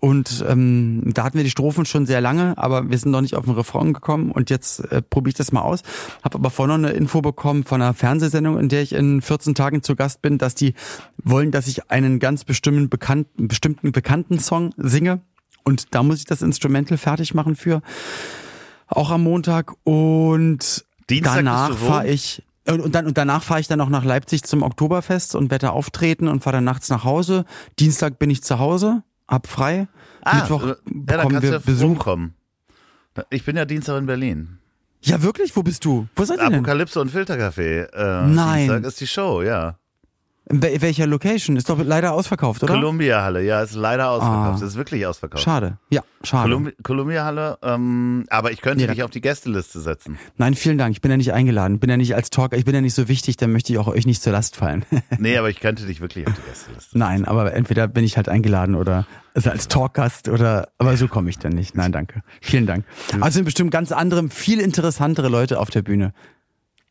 Und ähm, da hatten wir die Strophen schon sehr lange, aber wir sind noch nicht auf den Refrain gekommen und jetzt äh, probiere ich das mal aus. Habe aber vorhin noch eine Info bekommen von einer Fernsehsendung, in der ich in 14 Tagen zu Gast bin, dass die wollen, dass ich einen ganz bestimmten bekannten, bestimmten bekannten Song singe. Und da muss ich das Instrumental fertig machen für. Auch am Montag. Und Dienstag danach fahre ich. Und, und, dann, und danach fahre ich dann auch nach Leipzig zum Oktoberfest und werde auftreten und fahre dann nachts nach Hause. Dienstag bin ich zu Hause, hab frei. Mittwoch äh, ja, bekommen wir ja Besuch. rumkommen. Ich bin ja Dienstag in Berlin. Ja, wirklich? Wo bist du? Wo seid ihr denn? Apokalypse und Filtercafé. Äh, Nein. Dienstag ist die Show, ja. In wel- welcher Location? Ist doch leider ausverkauft, oder? Columbia Halle, ja, ist leider ausverkauft. Ah. Ist wirklich ausverkauft. Schade. Ja, schade. Columbia, Columbia Halle, ähm, aber ich könnte da- dich auf die Gästeliste setzen. Nein, vielen Dank. Ich bin ja nicht eingeladen. Bin ja nicht als Talker. Ich bin ja nicht so wichtig. Dann möchte ich auch euch nicht zur Last fallen. Nee, aber ich könnte dich wirklich auf die Gästeliste. Nein, aber entweder bin ich halt eingeladen oder also als Talkgast oder, aber so komme ich dann nicht. Nein, danke. Vielen Dank. Also sind bestimmt ganz andere, viel interessantere Leute auf der Bühne.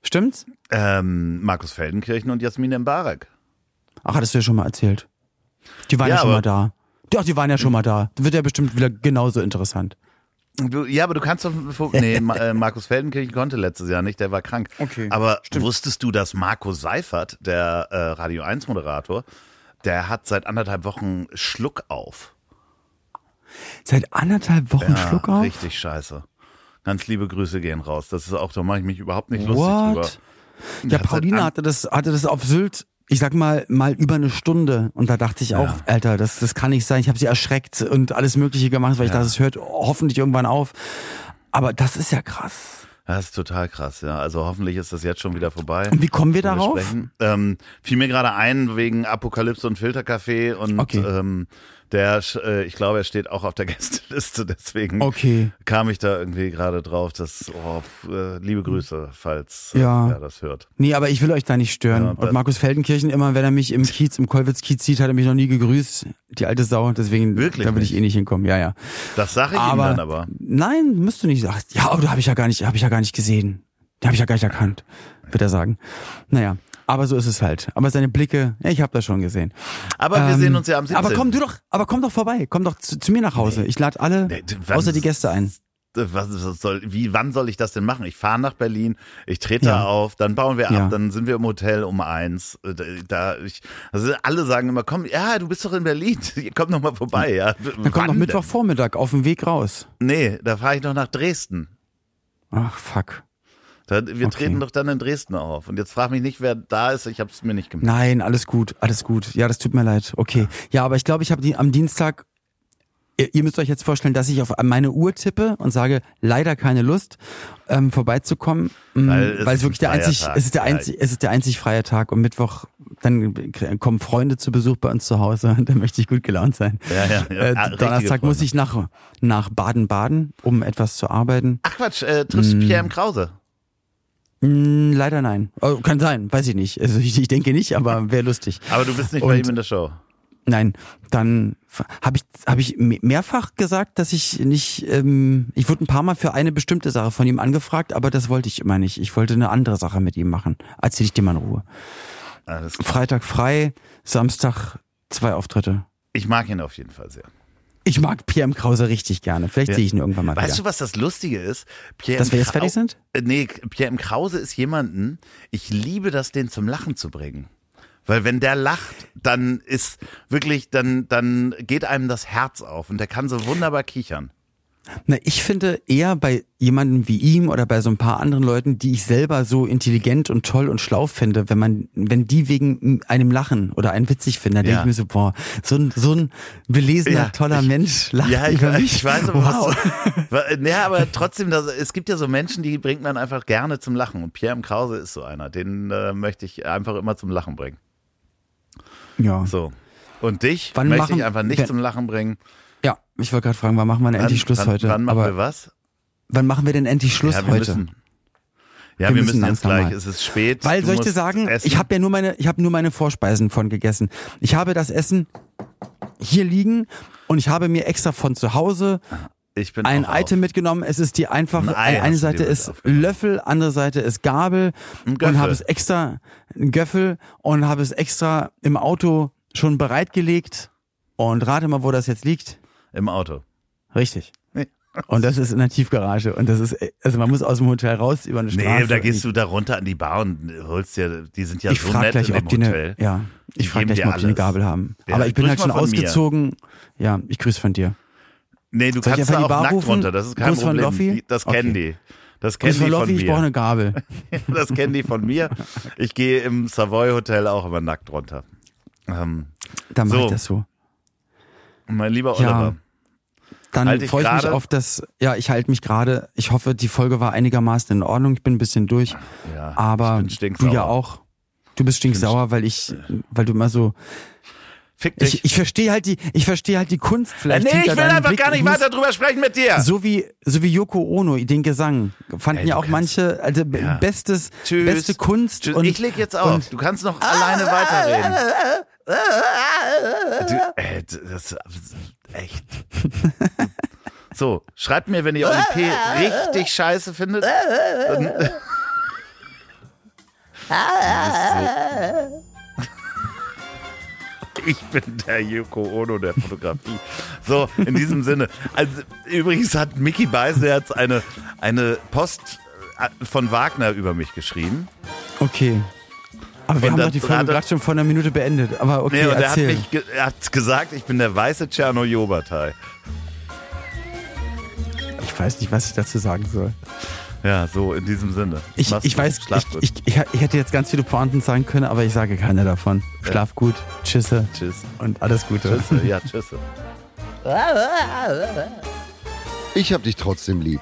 Stimmt's? Ähm, Markus Feldenkirchen und Jasmin Mbarek. Ach, hattest du ja schon mal erzählt. Die waren ja, Ja, schon mal da. Doch, die waren ja schon mal da. Wird ja bestimmt wieder genauso interessant. Du, ja, aber du kannst doch, nee, äh, Markus Feldenkirchen konnte letztes Jahr nicht, der war krank. Okay, Aber wusstest du, dass Marco Seifert, der äh, Radio 1 Moderator, der hat seit anderthalb Wochen Schluck auf. Seit anderthalb Wochen Schluck auf? Richtig scheiße. Ganz liebe Grüße gehen raus. Das ist auch, da mache ich mich überhaupt nicht lustig drüber. What? Ja, Pauline an- hatte das, hatte das auf Sylt, ich sag mal, mal über eine Stunde. Und da dachte ich auch, Ja. Alter, das, das kann nicht sein. Ich habe sie erschreckt und alles Mögliche gemacht, weil ich Ja. dachte, es hört hoffentlich irgendwann auf. Aber das ist ja krass. Das ist total krass, ja. Also hoffentlich ist das jetzt schon wieder vorbei. Und wie kommen wir darauf? sprechen. Ähm, fiel mir gerade ein wegen Apokalypse und Filterkaffee und Okay. ähm, der, äh, ich glaube, er steht auch auf der Gästeliste, deswegen Okay. kam ich da irgendwie gerade drauf. dass oh, äh, liebe Grüße, falls äh, Ja. er das hört. Nee, aber ich will euch da nicht stören. Ja, und Markus Feldenkirchen, immer wenn er mich im Kiez, im Kolwitz-Kiez sieht, hat er mich noch nie gegrüßt. Die alte Sau, deswegen, Wirklich da will ich eh nicht hinkommen. Ja, ja. Das sage ich ihm Aber, dann aber. nein, müsst du nicht sagen. Ja, aber da habe ich ja gar nicht, habe ich ja gar nicht gesehen. Den habe ich ja gar nicht erkannt, wird er sagen. Naja, aber so ist es halt. Aber seine Blicke, ja, ich habe das schon gesehen. Aber wir Ähm, sehen uns ja am 17. Aber komm du doch, aber komm doch vorbei, komm doch zu, zu mir nach Hause. Ich lade alle, Nee, außer die Gäste ein. Was, soll, wie, wann soll ich das denn machen? Ich fahre nach Berlin, ich trete Ja. da auf, dann bauen wir ab, Ja. dann sind wir im Hotel um eins. Äh, Da, ich, also alle sagen immer, komm, ja, du bist doch in Berlin, komm noch mal vorbei, ja. Dann komm doch Mittwochvormittag auf dem Weg raus. Nee, da fahre ich noch nach Dresden. Ach, fuck. Wir Okay. treten doch dann in Dresden auf. Und jetzt frag mich nicht, wer da ist, ich habe es mir nicht gemerkt. Nein, alles gut, alles gut. Ja, das tut mir leid. Okay. Ja, aber ich glaube, ich habe die am Dienstag. Ihr, müsst euch jetzt vorstellen, dass ich auf meine Uhr tippe und sage, leider keine Lust, ähm, vorbeizukommen, Weil weil, es wirklich der einzig, Tag. es ist der einzig, es ist der einzig freie Tag. Und Mittwoch dann kommen Freunde zu Besuch bei uns zu Hause. Da möchte ich gut gelaunt sein. Ja, ja, ja. Äh, Ah, Donnerstag muss ich nach nach Baden-Baden, um etwas zu arbeiten. Ach Quatsch, äh, triffst du Pierre M. Krause? Mm, leider nein. Oh, kann sein, weiß ich nicht. Also ich, ich denke nicht, aber wäre lustig. Aber du bist nicht bei Und- ihm in der Show. Nein, dann habe ich habe ich me- mehrfach gesagt, dass ich nicht. Ähm, ich wurde ein paar Mal für eine bestimmte Sache von ihm angefragt, aber das wollte ich immer nicht. Ich wollte eine andere Sache mit ihm machen. Erzähl ich dir mal in Ruhe. Alles. Freitag frei, Samstag zwei Auftritte. Ich mag ihn auf jeden Fall sehr. Ich mag Pierre M. Krause richtig gerne. Vielleicht Ja. sehe ich ihn irgendwann mal Weißt wieder. du, was das Lustige ist? Pierre Dass wir jetzt Krau- fertig sind? Äh, Nee, Pierre M. Krause ist jemanden, ich liebe das, den zum Lachen zu bringen. Weil wenn der lacht, dann ist wirklich, dann, dann geht einem das Herz auf und der kann so wunderbar kichern. Na, ich finde eher bei jemandem wie ihm oder bei so ein paar anderen Leuten, die ich selber so intelligent und toll und schlau finde, wenn man, wenn die wegen einem lachen oder einen witzig finden, dann Ja. denke ich mir so, boah, so ein, so ein belesener, Ja, toller ich- Mensch lacht Ja, ich, über mich. ich weiß aber wow. was. Ja, aber trotzdem, das, es gibt ja so Menschen, die bringt man einfach gerne zum Lachen. Und Pierre M. Krause ist so einer. Den äh, möchte ich einfach immer zum Lachen bringen. Ja. So. Und dich Wann möchte machen- ich einfach nicht wer- zum Lachen bringen. Ja, ich wollte gerade fragen, wann machen wir denn endlich Schluss wann, heute? Wann machen Aber wir was? wann machen wir denn endlich Schluss ja, heute? Müssen, ja, Wir wir, müssen müssen, jetzt gleich. mal. Es ist spät. Weil soll ich dir sagen, essen. ich habe ja nur meine, ich habe nur meine Vorspeisen von gegessen. Ich habe das Essen hier liegen und ich habe mir extra von zu Hause ein auch auf. Item mitgenommen. Es ist die einfache, Ein Ei eine Seite ist. Löffel, andere Seite ist Gabel und habe es extra, ein Göffel und habe es extra im Auto schon bereitgelegt und rate mal, wo das jetzt liegt. Im Auto. Richtig. Nee. Und das ist in der Tiefgarage und das ist, also man muss aus dem Hotel raus über eine Straße. Nee, da gehst du da runter an die Bar und holst dir, die sind ja ich so frage nett gleich, in dem Hotel. ja, Die ich frage gleich mal, ob die eine. Gabel haben. Ja, Aber ich bin halt schon von mir. ausgezogen. Ja, ich grüße von dir. Nee, du Soll kannst da auch nackt rufen? runter, das ist kein Gruß von Problem. Loffi? Die- Das kennen Okay. die. Das kennen von die von Loffi, ich brauche mir. eine Gabel. Das kennen die von mir. Ich gehe im Savoy Hotel auch immer nackt runter. Ähm, Dann So. ich das so. mein lieber Ja. Dann Halt freue ich mich gerade? auf das, ja, ich halte mich gerade. Ich hoffe, die Folge war einigermaßen in Ordnung. Ich bin ein bisschen durch. ja, Aber du ja auch. Du bist stinksauer, weil ich, weil du immer so. Fick dich. Ich, ich verstehe halt die, ich verstehe halt die Kunst vielleicht. nee, ich will einfach Blick. gar nicht weiter drüber sprechen mit dir. So wie, so wie Yoko Ono, den Gesang. Fanden Ey, ja auch manche, also Ja. bestes, Tschüss. beste Kunst. Tschüss. Und, ich leg jetzt auf. Du kannst noch alleine weiterreden. Du, äh, das ist echt. So, schreibt mir, wenn ihr Oli P. richtig scheiße findet. Dann, so- ich bin der Yoko Ono der Fotografie. So, in diesem Sinne. Also, übrigens hat Mickey Beisenherz eine, eine Post äh, von Wagner über mich geschrieben. Okay. Aber wir Und haben doch die Folge er- gerade schon vor einer Minute beendet. Aber okay, Nee, und er hat, erzähl. mich ge er hat gesagt, ich bin der weiße Tschernojobatai. ich weiß nicht, was ich dazu sagen soll. Ja, so in diesem Sinne. Ich, Mach's ich gut. weiß, Schlaf ich, gut. ich, ich, ich hätte jetzt ganz viele Pointen sagen können, aber ich sage keine davon. Schlaf gut, tschüsse Tschüss. und alles Gute. Tschüss. Ja, tschüss. Ich hab dich trotzdem lieb.